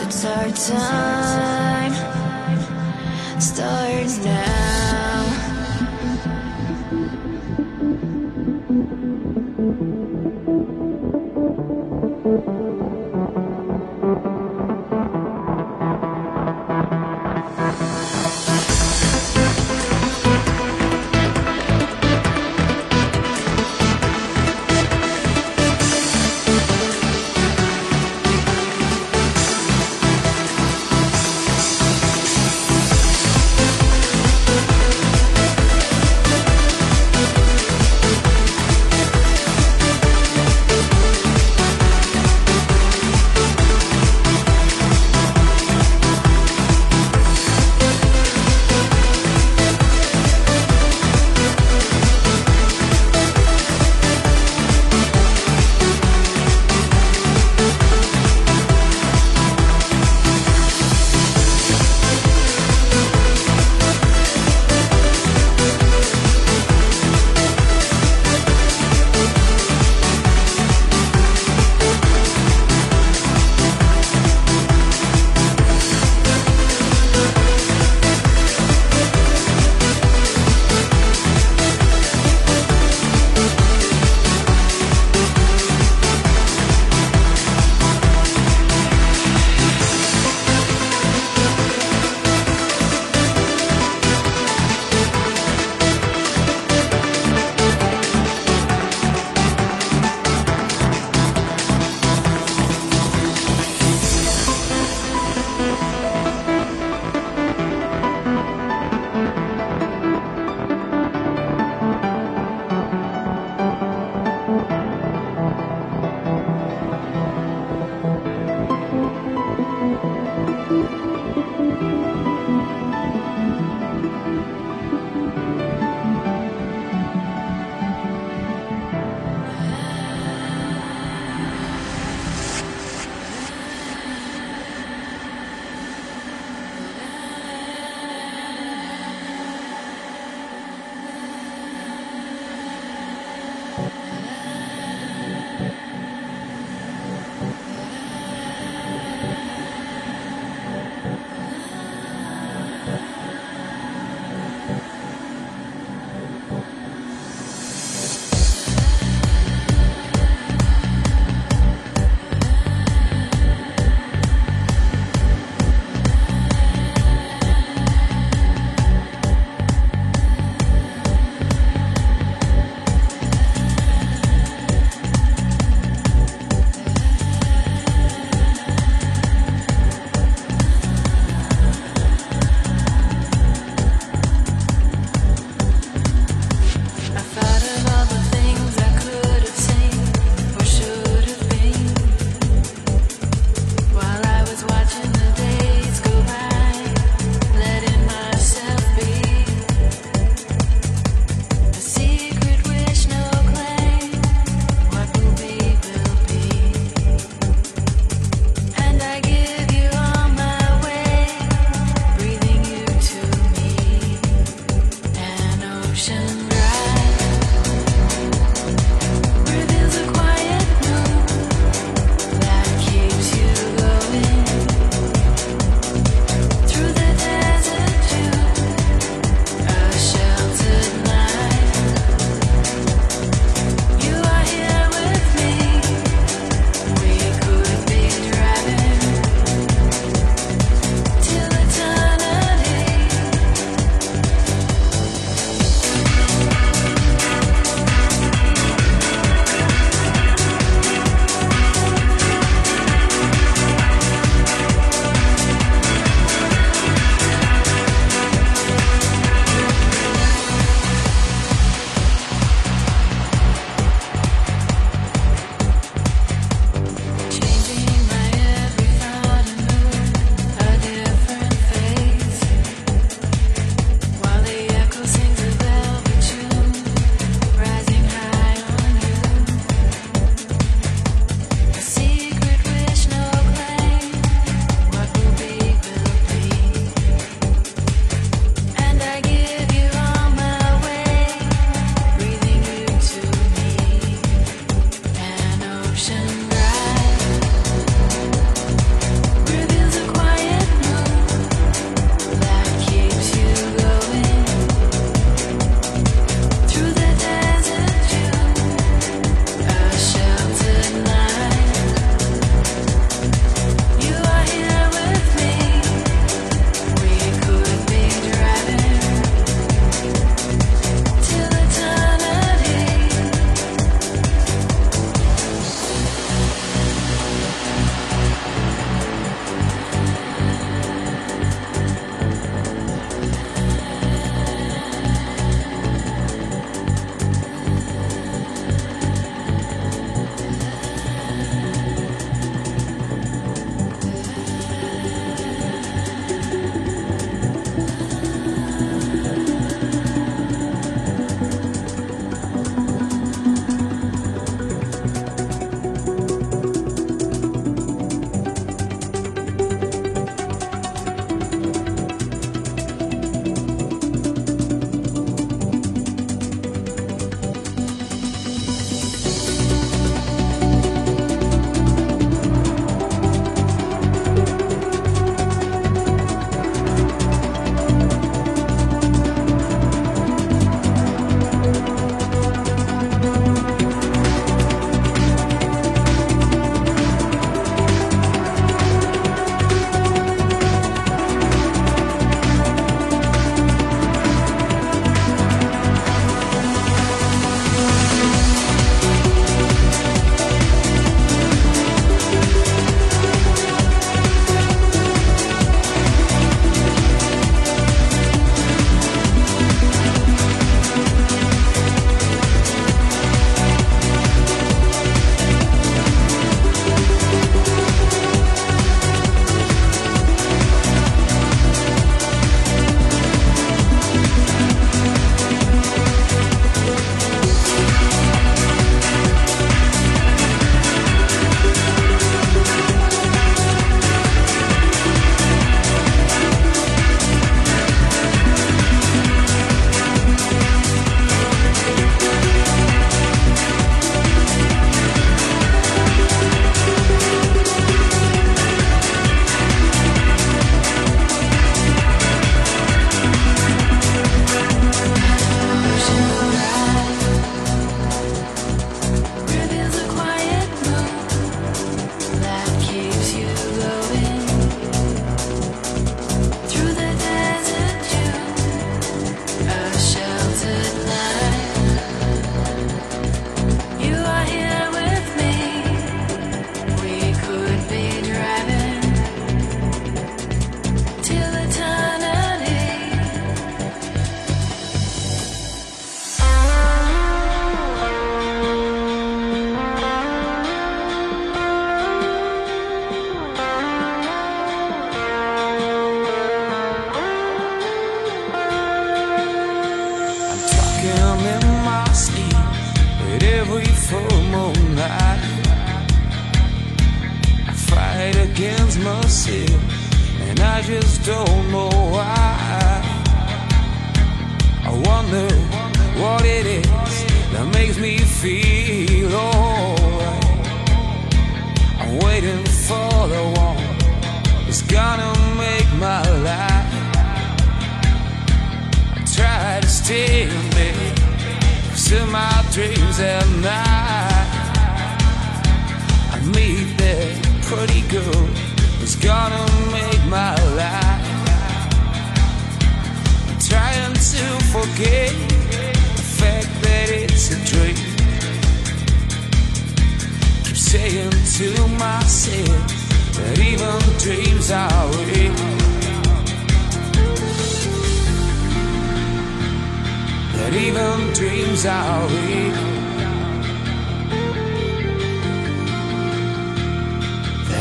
it's our time. Start now.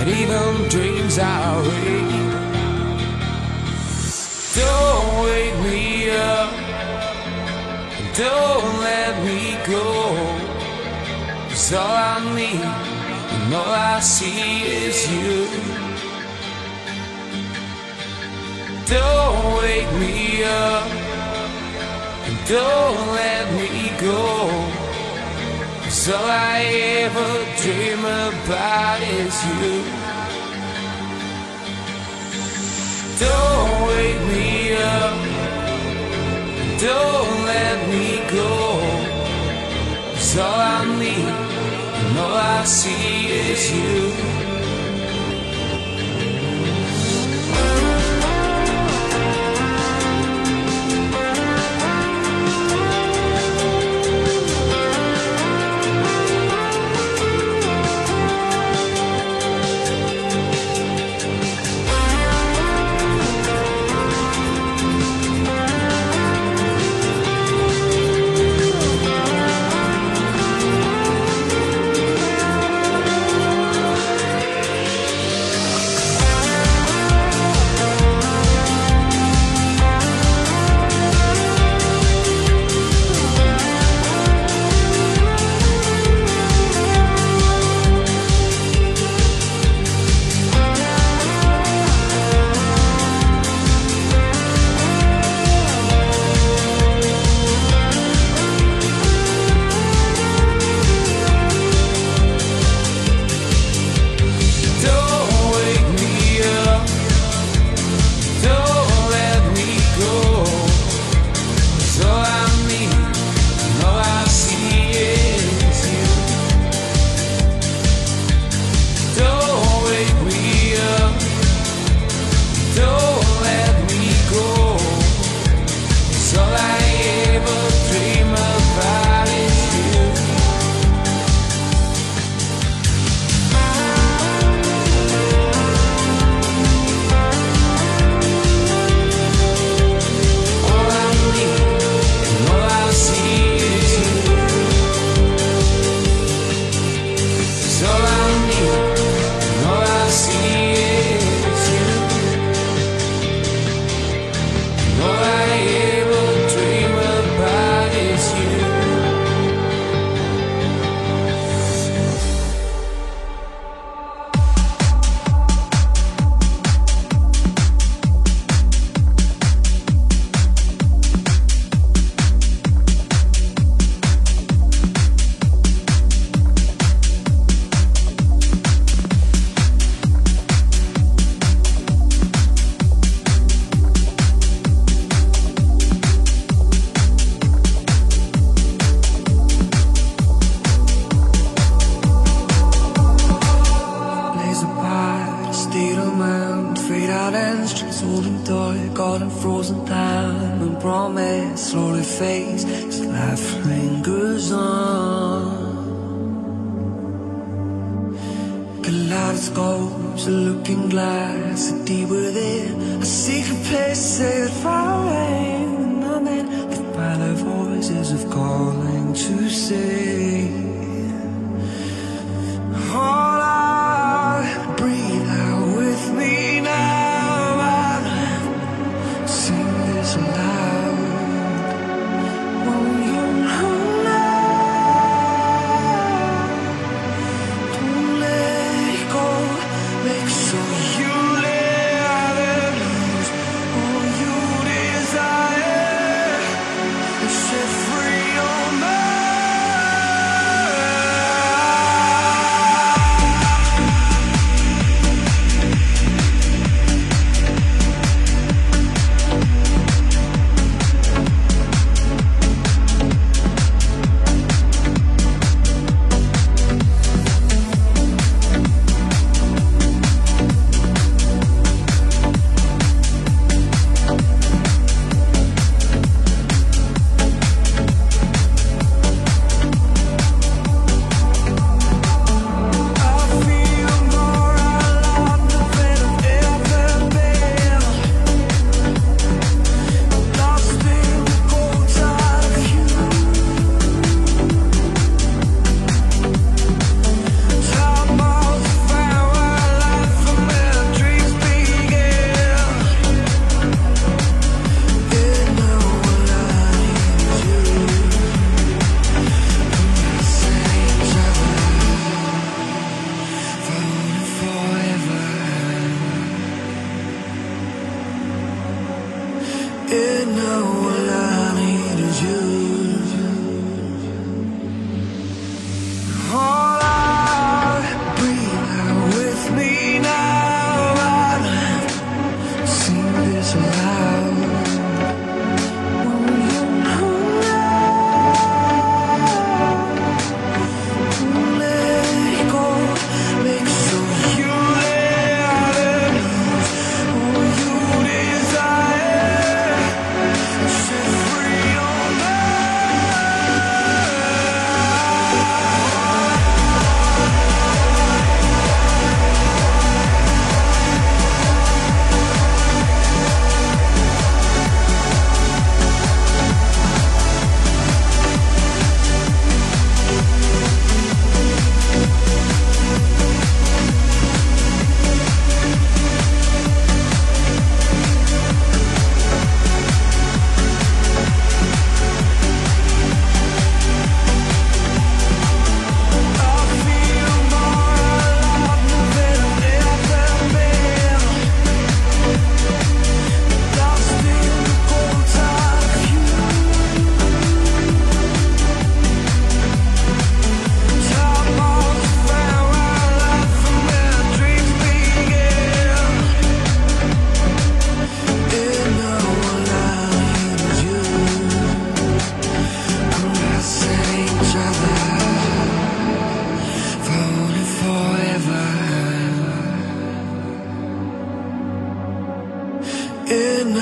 and even dreams are real. Don't wake me up, don't let me go. Cause all I need and all I see is you. Don't wake me up, and don't let me go. So all I ever dream about is you. Don't wake me up. Don't let me go. So all I need and all I see is you.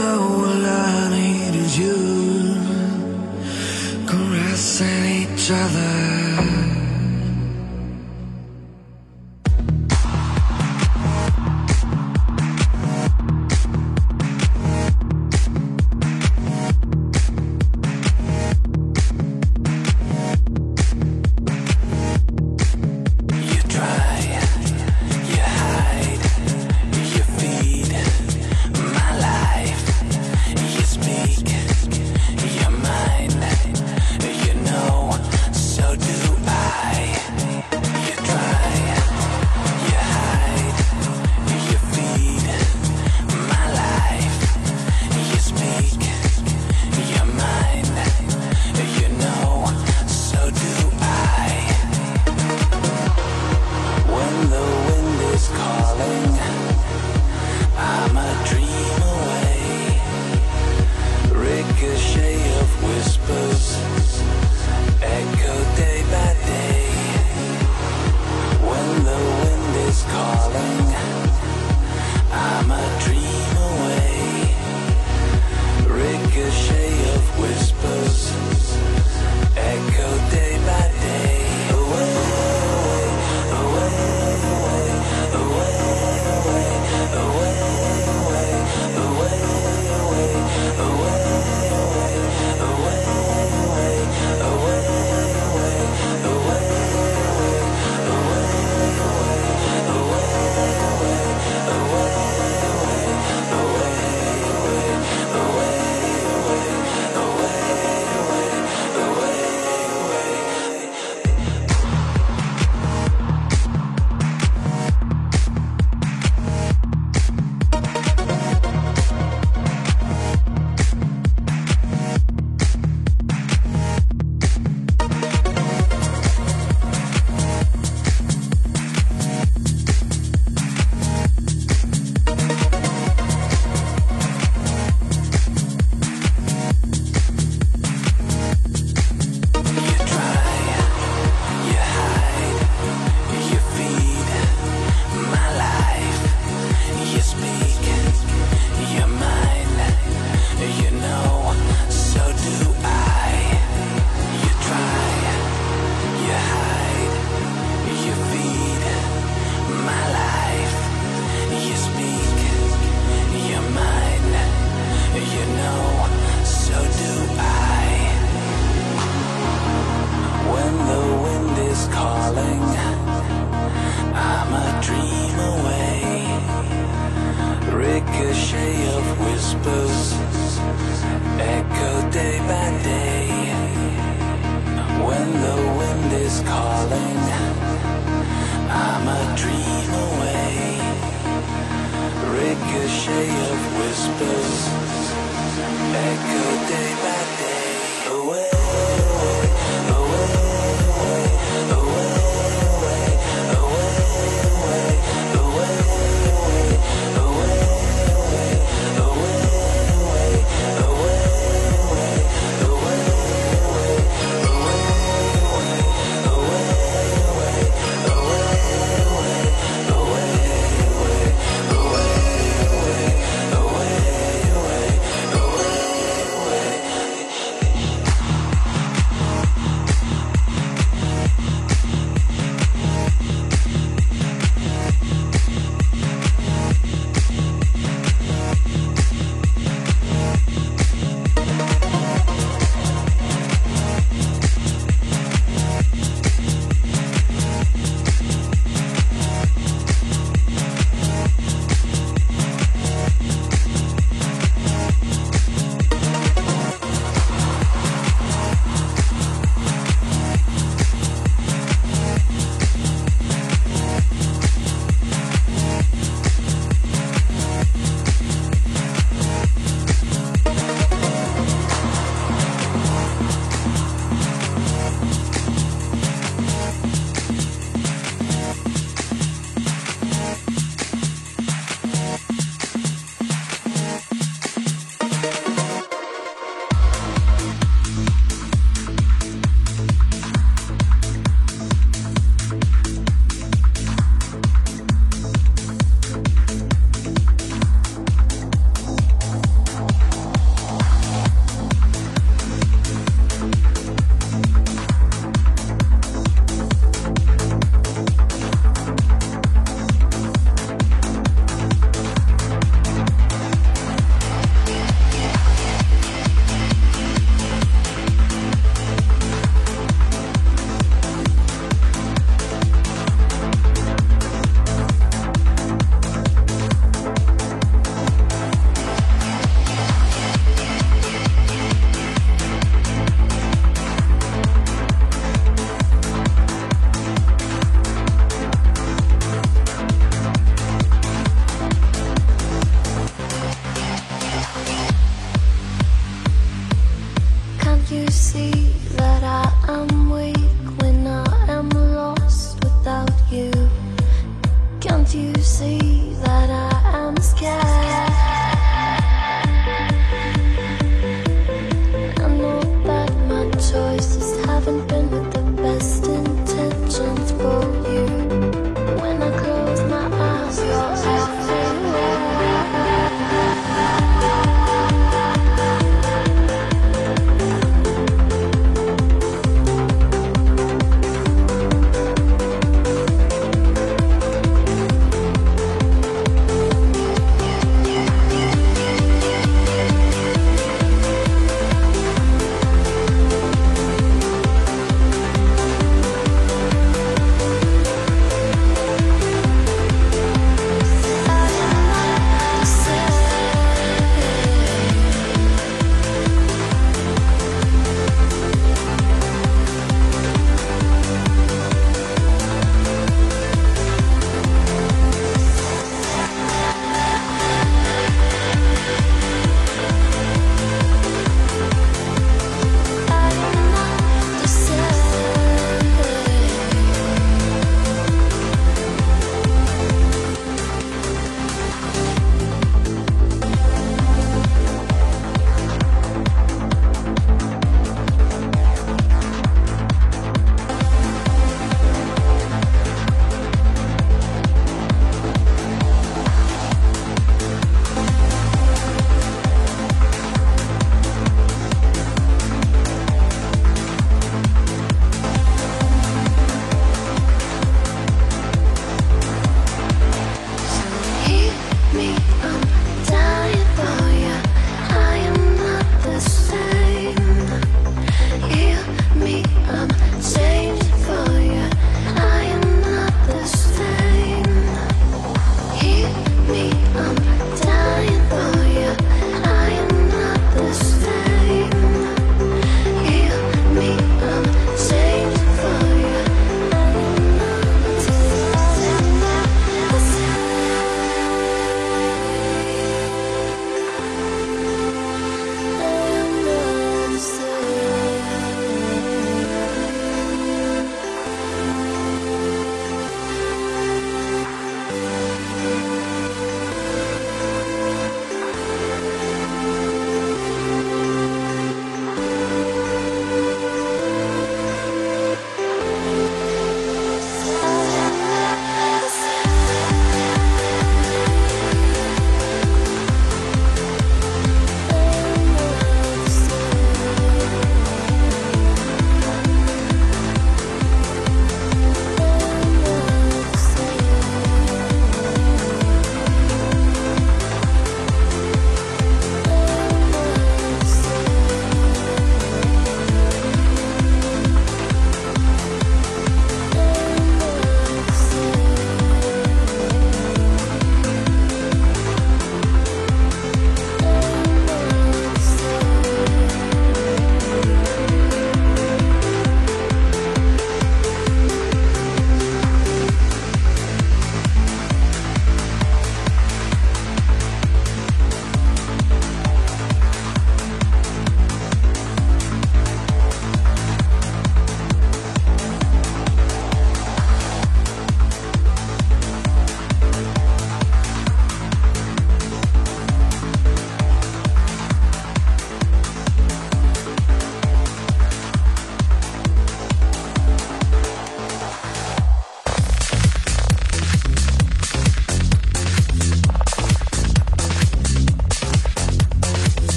all I need is you. Caressing each other.